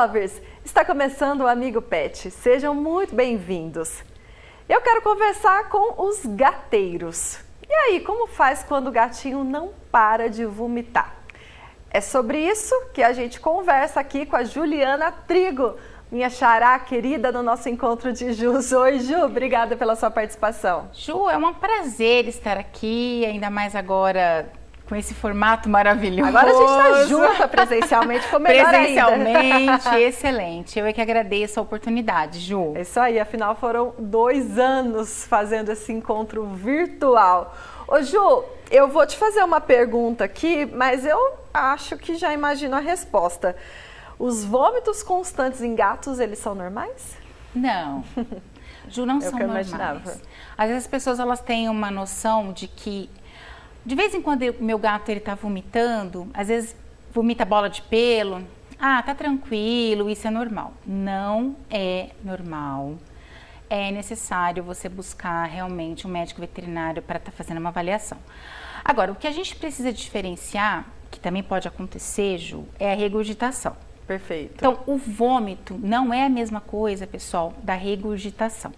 lovers! Está começando o Amigo Pet. Sejam muito bem-vindos. Eu quero conversar com os gateiros. E aí, como faz quando o gatinho não para de vomitar? É sobre isso que a gente conversa aqui com a Juliana Trigo, minha xará querida no nosso encontro de Jus. Oi, Ju, obrigada pela sua participação. Ju, é um prazer estar aqui, ainda mais agora com esse formato maravilhoso. Agora a gente está junto presencialmente, ficou melhor Presencialmente, excelente. Eu é que agradeço a oportunidade, Ju. É isso aí, afinal foram dois anos fazendo esse encontro virtual. Ô Ju, eu vou te fazer uma pergunta aqui, mas eu acho que já imagino a resposta. Os vômitos constantes em gatos, eles são normais? Não. Ju, não são normais. Imaginava. Às vezes as pessoas elas têm uma noção de que de vez em quando o meu gato ele tá vomitando, às vezes vomita bola de pelo. Ah, tá tranquilo, isso é normal. Não é normal. É necessário você buscar realmente um médico veterinário para estar tá fazendo uma avaliação. Agora, o que a gente precisa diferenciar, que também pode acontecer, Ju, é a regurgitação. Perfeito. Então, o vômito não é a mesma coisa, pessoal, da regurgitação.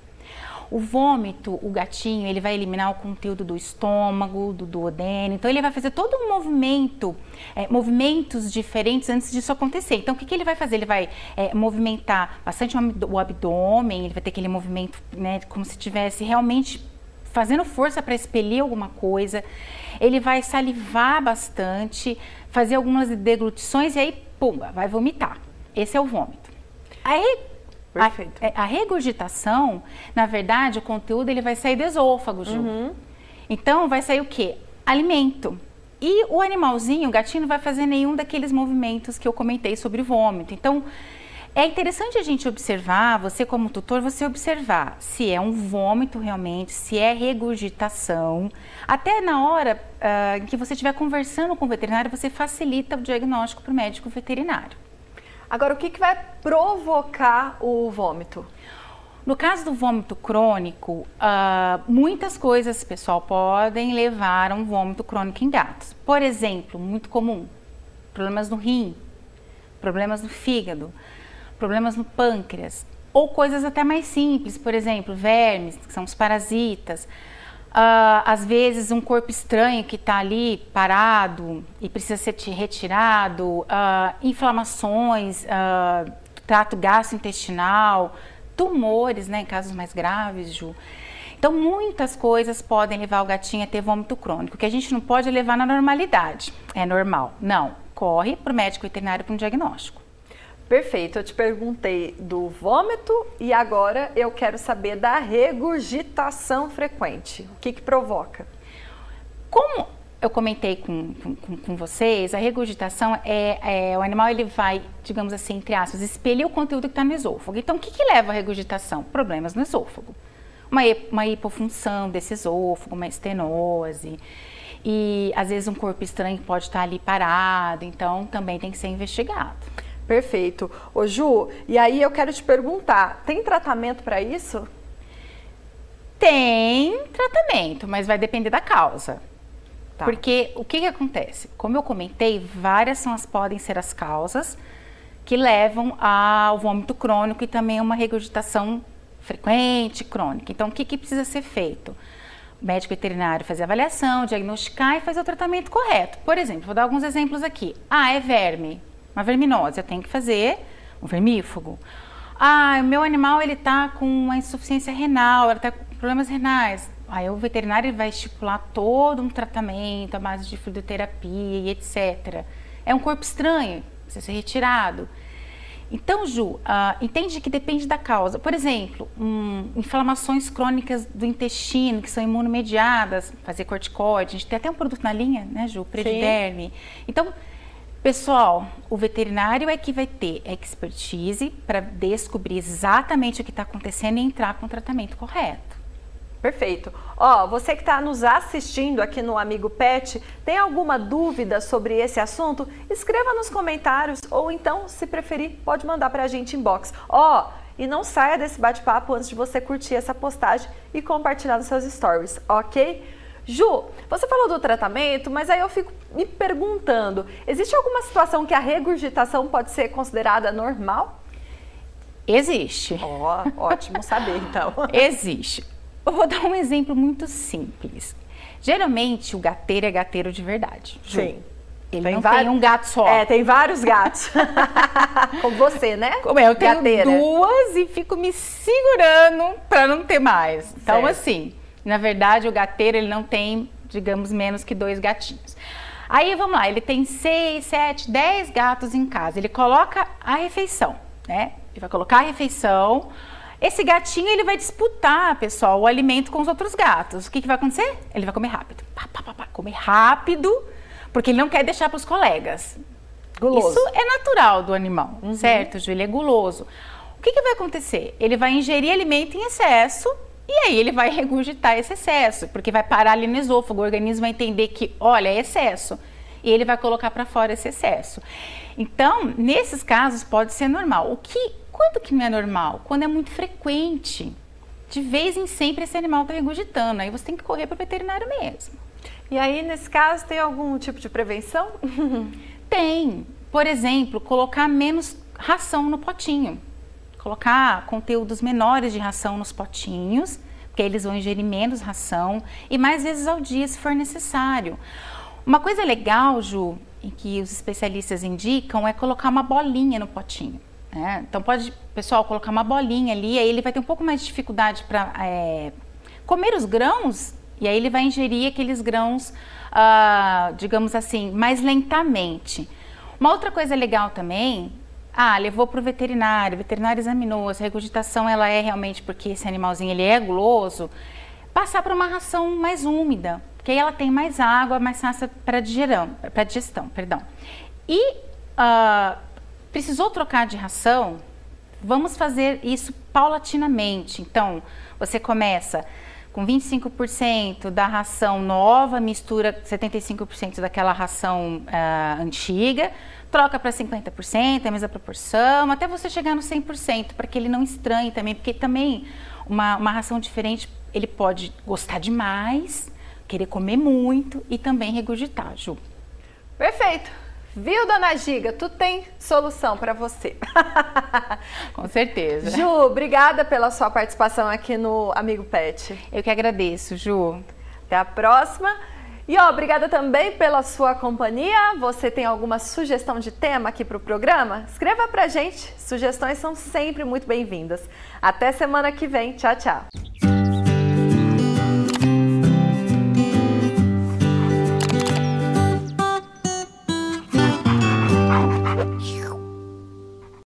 O vômito, o gatinho, ele vai eliminar o conteúdo do estômago, do duodeno. Então, ele vai fazer todo um movimento, é, movimentos diferentes antes disso acontecer. Então, o que, que ele vai fazer? Ele vai é, movimentar bastante o abdômen, ele vai ter aquele movimento, né, como se estivesse realmente fazendo força para expelir alguma coisa. Ele vai salivar bastante, fazer algumas deglutições e aí pumba, vai vomitar. Esse é o vômito. Aí, Perfeito. A, é, a, regurgitação, na verdade, o conteúdo ele vai sair do esôfago, Ju. Uhum. Então, vai sair o quê? Alimento. E o animalzinho, o gatinho, não vai fazer nenhum daqueles movimentos que eu comentei sobre vômito. Então, é interessante a gente observar, você como tutor, você observar se é um vômito realmente, se é regurgitação. Até na hora uh, que você estiver conversando com o veterinário, você facilita o diagnóstico para o médico veterinário. Agora, o que, que vai provocar o vômito? No caso do vômito crônico, uh, muitas coisas, pessoal, podem levar a um vômito crônico em gatos. Por exemplo, muito comum, problemas no rim, problemas no fígado problemas no pâncreas, ou coisas até mais simples, por exemplo, vermes, que são os parasitas, uh, às vezes um corpo estranho que está ali parado e precisa ser retirado, uh, inflamações, uh, trato gastrointestinal, tumores, né, em casos mais graves, Ju. Então, muitas coisas podem levar o gatinho a ter vômito crônico, que a gente não pode levar na normalidade. É normal. Não. Corre para o médico veterinário para um diagnóstico. Perfeito, eu te perguntei do vômito e agora eu quero saber da regurgitação frequente. O que, que provoca? Como eu comentei com, com, com vocês, a regurgitação é, é, o animal ele vai, digamos assim, entre aspas, expelir o conteúdo que está no esôfago. Então, o que, que leva à regurgitação? Problemas no esôfago. Uma, uma hipofunção desse esôfago, uma estenose. E às vezes um corpo estranho pode estar ali parado, então também tem que ser investigado. Perfeito. Ô Ju, e aí eu quero te perguntar, tem tratamento para isso? Tem tratamento, mas vai depender da causa. Tá. Porque o que, que acontece? Como eu comentei, várias são as, podem ser as causas que levam ao vômito crônico e também a uma regurgitação frequente, crônica. Então, o que, que precisa ser feito? O médico veterinário fazer a avaliação, diagnosticar e fazer o tratamento correto. Por exemplo, vou dar alguns exemplos aqui. Ah, é verme uma verminose, eu tenho que fazer um vermífugo. Ah, o meu animal ele está com uma insuficiência renal, ele está com problemas renais. Aí o veterinário vai estipular todo um tratamento à base de fluidoterapia e etc. É um corpo estranho, precisa ser retirado. Então, Ju, uh, entende que depende da causa. Por exemplo, um, inflamações crônicas do intestino, que são imunomediadas, fazer corticoide. A gente tem até um produto na linha, né, Ju? Prediderme. Então, Pessoal, o veterinário é que vai ter expertise para descobrir exatamente o que está acontecendo e entrar com o tratamento correto. Perfeito. Ó, você que está nos assistindo aqui no Amigo Pet, tem alguma dúvida sobre esse assunto? Escreva nos comentários ou então, se preferir, pode mandar para a gente inbox. Ó, e não saia desse bate-papo antes de você curtir essa postagem e compartilhar nos seus stories, ok? Ju, você falou do tratamento, mas aí eu fico me perguntando: existe alguma situação que a regurgitação pode ser considerada normal? Existe. Oh, ótimo saber, então. Existe. Eu vou dar um exemplo muito simples. Geralmente o gateiro é gateiro de verdade. Ju. Sim. Ele tem não tem um gato só. É, tem vários gatos. Como você, né? Como é, eu tenho Gateira. duas e fico me segurando para não ter mais. Então, certo. assim, na verdade, o gateiro ele não tem, digamos, menos que dois gatinhos. Aí vamos lá, ele tem seis, sete, dez gatos em casa. Ele coloca a refeição, né? Ele vai colocar a refeição. Esse gatinho ele vai disputar, pessoal, o alimento com os outros gatos. O que, que vai acontecer? Ele vai comer rápido. Pá, pá, pá, pá, comer rápido porque ele não quer deixar para os colegas. Guloso. Isso é natural do animal, uhum. certo, Ju? Ele é guloso. O que, que vai acontecer? Ele vai ingerir alimento em excesso e aí ele vai regurgitar esse excesso, porque vai parar ali no esôfago, o organismo vai entender que, olha, é excesso. E ele vai colocar para fora esse excesso. Então, nesses casos pode ser normal. O que, quando que não é normal? Quando é muito frequente. De vez em sempre esse animal está regurgitando. Aí você tem que correr para o veterinário mesmo. E aí, nesse caso, tem algum tipo de prevenção? tem. Por exemplo, colocar menos ração no potinho. Colocar conteúdos menores de ração nos potinhos, porque eles vão ingerir menos ração e mais vezes ao dia, se for necessário. Uma coisa legal, Ju, que os especialistas indicam é colocar uma bolinha no potinho. Né? Então pode, pessoal, colocar uma bolinha ali, aí ele vai ter um pouco mais de dificuldade para é, comer os grãos e aí ele vai ingerir aqueles grãos, uh, digamos assim, mais lentamente. Uma outra coisa legal também, ah, levou para o veterinário, o veterinário examinou, a regurgitação ela é realmente porque esse animalzinho ele é guloso, passar para uma ração mais úmida, porque aí ela tem mais água, mais digestão, para digestão, perdão. E uh, precisou trocar de ração, vamos fazer isso paulatinamente. Então, você começa com 25% da ração nova, mistura 75% daquela ração uh, antiga, troca para 50%, é a mesma proporção, até você chegar no 100%, para que ele não estranhe também, porque também uma, uma ração diferente, ele pode gostar demais, querer comer muito e também regurgitar, Ju. Perfeito. Viu, dona Giga? Tu tem solução para você. Com certeza. Ju, obrigada pela sua participação aqui no Amigo Pet. Eu que agradeço, Ju. Até a próxima. E ó, obrigada também pela sua companhia. Você tem alguma sugestão de tema aqui para o programa? Escreva para gente. Sugestões são sempre muito bem-vindas. Até semana que vem. Tchau, tchau.